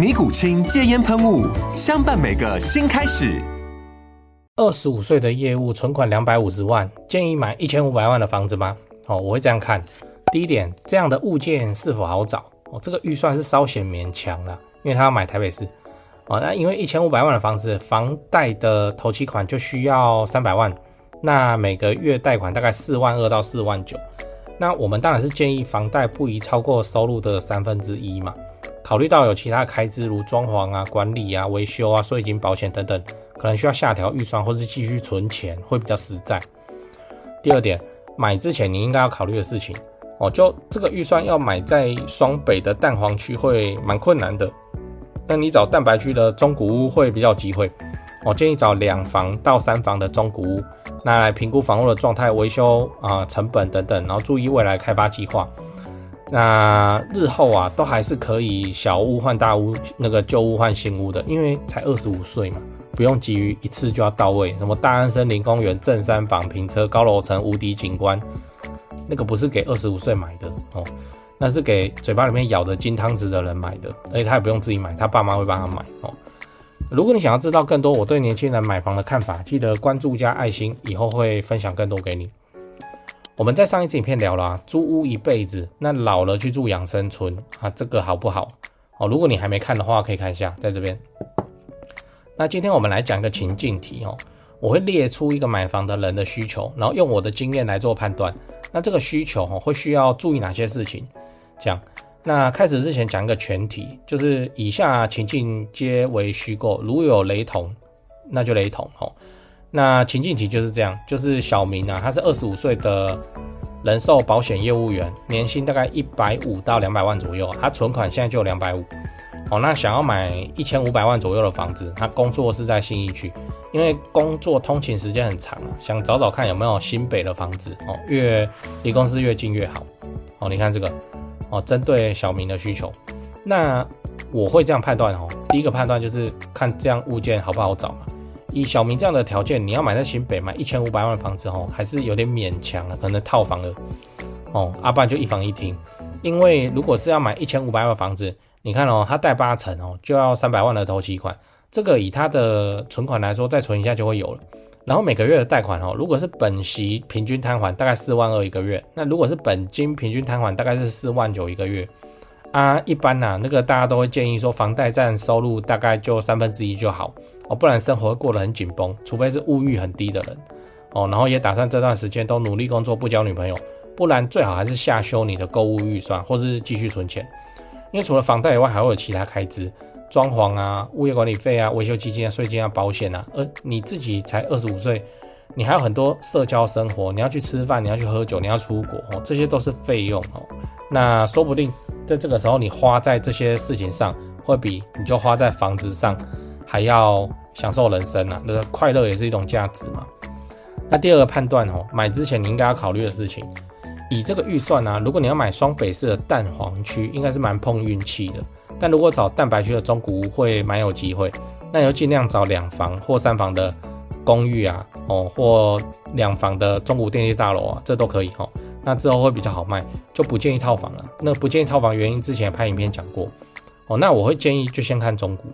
尼古清戒烟喷雾，相伴每个新开始。二十五岁的业务，存款两百五十万，建议买一千五百万的房子吗？哦，我会这样看。第一点，这样的物件是否好找？哦，这个预算是稍显勉强了，因为他要买台北市。哦，那因为一千五百万的房子，房贷的头期款就需要三百万，那每个月贷款大概四万二到四万九。那我们当然是建议房贷不宜超过收入的三分之一嘛。考虑到有其他开支，如装潢啊、管理啊、维修啊、税金、保险等等，可能需要下调预算，或是继续存钱，会比较实在。第二点，买之前你应该要考虑的事情哦，就这个预算要买在双北的蛋黄区会蛮困难的，那你找蛋白区的中古屋会比较有机会。我建议找两房到三房的中古屋，拿来评估房屋的状态、维修啊、成本等等，然后注意未来开发计划。那日后啊，都还是可以小屋换大屋，那个旧屋换新屋的，因为才二十五岁嘛，不用急于一次就要到位。什么大安森林公园、正山房、平车、高楼层、无敌景观，那个不是给二十五岁买的哦，那是给嘴巴里面咬的金汤匙的人买的，而且他也不用自己买，他爸妈会帮他买哦。如果你想要知道更多我对年轻人买房的看法，记得关注加爱心，以后会分享更多给你。我们在上一次影片聊了啊，租屋一辈子，那老了去住养生村啊，这个好不好？哦，如果你还没看的话，可以看一下，在这边。那今天我们来讲一个情境题哦，我会列出一个买房的人的需求，然后用我的经验来做判断。那这个需求哦，会需要注意哪些事情？这样，那开始之前讲一个前提，就是以下情境皆为虚构，如有雷同，那就雷同哦。那情境题就是这样，就是小明啊，他是二十五岁的人寿保险业务员，年薪大概一百五到两百万左右，他存款现在就有两百五，哦，那想要买一千五百万左右的房子，他工作是在信义区，因为工作通勤时间很长啊，想找找看有没有新北的房子哦，越离公司越近越好，哦，你看这个，哦，针对小明的需求，那我会这样判断哦，第一个判断就是看这样物件好不好找嘛。以小明这样的条件，你要买在新北买一千五百万的房子哦，还是有点勉强了，可能套房了哦，阿、啊、不然就一房一厅。因为如果是要买一千五百万的房子，你看哦，他贷八成哦，就要三百万的头期款，这个以他的存款来说，再存一下就会有了。然后每个月的贷款哦，如果是本息平均摊还大概四万二一个月，那如果是本金平均摊还大概是四万九一个月啊。一般呐、那个大家都会建议说，房贷占收入大概就三分之一就好。哦，不然生活会过得很紧绷，除非是物欲很低的人，哦，然后也打算这段时间都努力工作，不交女朋友，不然最好还是下修你的购物预算，或是继续存钱，因为除了房贷以外，还会有其他开支，装潢啊、物业管理费啊、维修基金啊、税金啊、保险啊，而你自己才二十五岁，你还有很多社交生活，你要去吃饭，你要去喝酒，你要出国，哦，这些都是费用哦，那说不定在这个时候你花在这些事情上，会比你就花在房子上还要。享受人生啊，那快乐也是一种价值嘛。那第二个判断哦，买之前你应该要考虑的事情，以这个预算呢、啊，如果你要买双北市的蛋黄区，应该是蛮碰运气的。但如果找蛋白区的中古屋，会蛮有机会。那你要尽量找两房或三房的公寓啊，哦，或两房的中古电梯大楼啊，这都可以哦。那之后会比较好卖，就不建议套房了。那不建议套房原因，之前拍影片讲过哦。那我会建议就先看中古。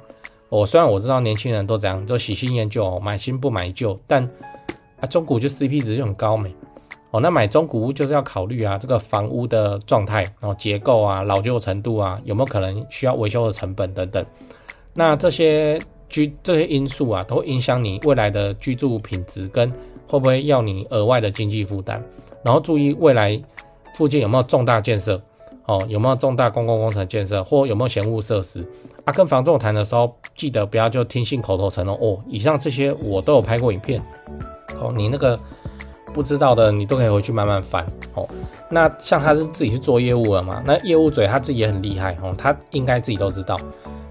我、哦、虽然我知道年轻人都这样，都喜新厌旧，买新不买旧，但啊，中古就 CP 值就很高没？哦，那买中古屋就是要考虑啊，这个房屋的状态，然后结构啊、老旧程度啊，有没有可能需要维修的成本等等。那这些居这些因素啊，都会影响你未来的居住品质跟会不会要你额外的经济负担。然后注意未来附近有没有重大建设哦，有没有重大公共工程建设，或有没有嫌恶设施啊？跟房仲谈的时候，记得不要就听信口头承诺哦。以上这些我都有拍过影片哦，你那个不知道的，你都可以回去慢慢翻哦。那像他是自己去做业务了嘛，那业务嘴他自己也很厉害哦，他应该自己都知道。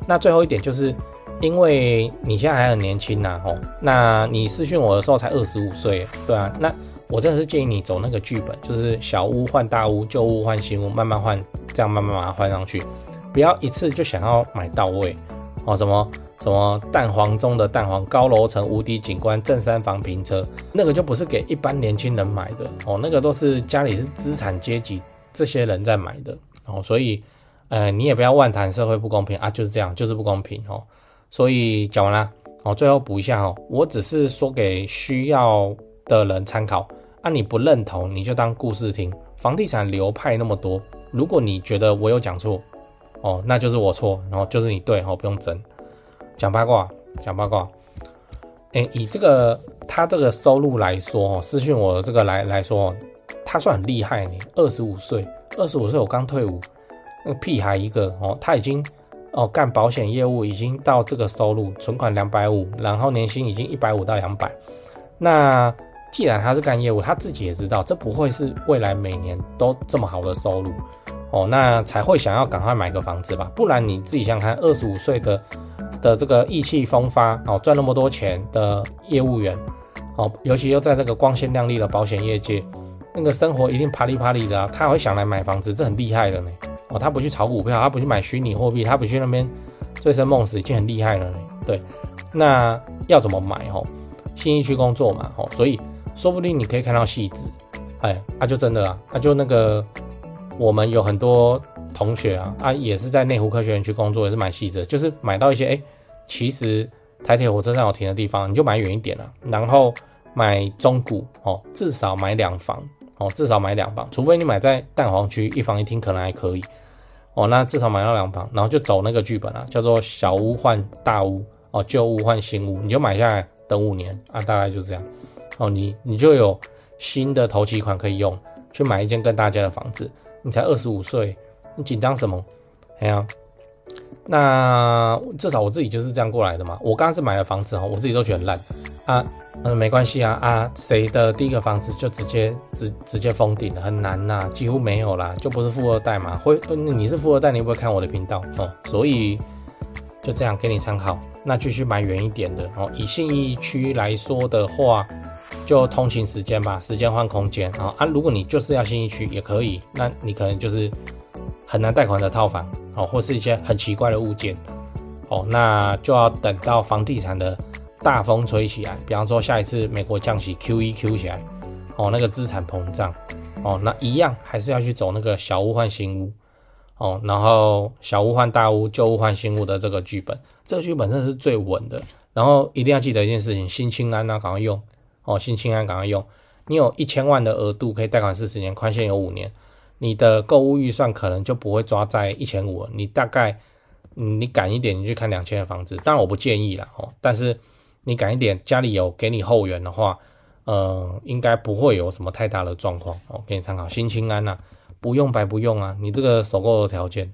那最后一点就是，因为你现在还很年轻呐哦，那你私讯我的时候才二十五岁，对啊，那。我真的是建议你走那个剧本，就是小屋换大屋，旧屋换新屋，慢慢换，这样慢慢把它换上去，不要一次就想要买到位哦。什么什么蛋黄中的蛋黄，高楼层、无敌景观、正三房平车，那个就不是给一般年轻人买的哦，那个都是家里是资产阶级这些人在买的哦。所以，呃，你也不要妄谈社会不公平啊，就是这样，就是不公平哦。所以讲完了哦，最后补一下哦，我只是说给需要的人参考，啊，你不认同你就当故事听。房地产流派那么多，如果你觉得我有讲错，哦，那就是我错，然后就是你对，哦，不用争。讲八卦，讲八卦。诶，以这个他这个收入来说，哦，私讯我的这个来来说，他算很厉害呢。二十五岁，二十五岁我刚退伍，那个屁孩一个哦，他已经哦干保险业务，已经到这个收入，存款两百五，然后年薪已经一百五到两百，那。既然他是干业务，他自己也知道这不会是未来每年都这么好的收入哦，那才会想要赶快买个房子吧。不然你自己想想看，二十五岁的的这个意气风发哦，赚那么多钱的业务员哦，尤其又在这个光鲜亮丽的保险业界，那个生活一定啪里啪里的啊，他会想来买房子，这很厉害的呢。哦，他不去炒股票，他不去买虚拟货币，他不去那边醉生梦死，已经很厉害了呢。对，那要怎么买哦？新一区工作嘛，哦，所以。说不定你可以看到戏子，哎，啊就真的啊，啊就那个我们有很多同学啊，啊也是在内湖科学园区工作，也是买戏子，就是买到一些哎，其实台铁火车站有停的地方，你就买远一点了，然后买中古哦，至少买两房哦，至少买两房，除非你买在蛋黄区一房一厅可能还可以哦，那至少买到两房，然后就走那个剧本啊，叫做小屋换大屋哦，旧屋换新屋，你就买下来等五年啊，大概就这样。哦，你你就有新的头期款可以用，去买一间更大间的房子。你才二十五岁，你紧张什么？哎呀，那至少我自己就是这样过来的嘛。我刚刚是买了房子哈，我自己都觉得烂啊。嗯，没关系啊啊，谁的第一个房子就直接直直接封顶了，很难呐、几乎没有啦，就不是富二代嘛。会，你是富二代，你不会看我的频道哦？所以就这样给你参考。那继续买远一点的哦。以信义区来说的话。就通勤时间吧，时间换空间啊啊！如果你就是要新一区也可以，那你可能就是很难贷款的套房哦，或是一些很奇怪的物件哦，那就要等到房地产的大风吹起来，比方说下一次美国降息 QE Q 起来哦，那个资产膨胀哦，那一样还是要去走那个小屋换新屋哦，然后小屋换大屋，旧屋换新屋的这个剧本，这个剧本真的是最稳的。然后一定要记得一件事情，新清安啊，赶快用。哦，新青安赶快用，你有一千万的额度可以贷款四十年，宽限有五年，你的购物预算可能就不会抓在一千五了，你大概，你赶一点，你去看两千的房子，当然我不建议啦，哦，但是你赶一点，家里有给你后援的话，呃，应该不会有什么太大的状况，哦，给你参考，新青安呐，不用白不用啊，你这个首购的条件。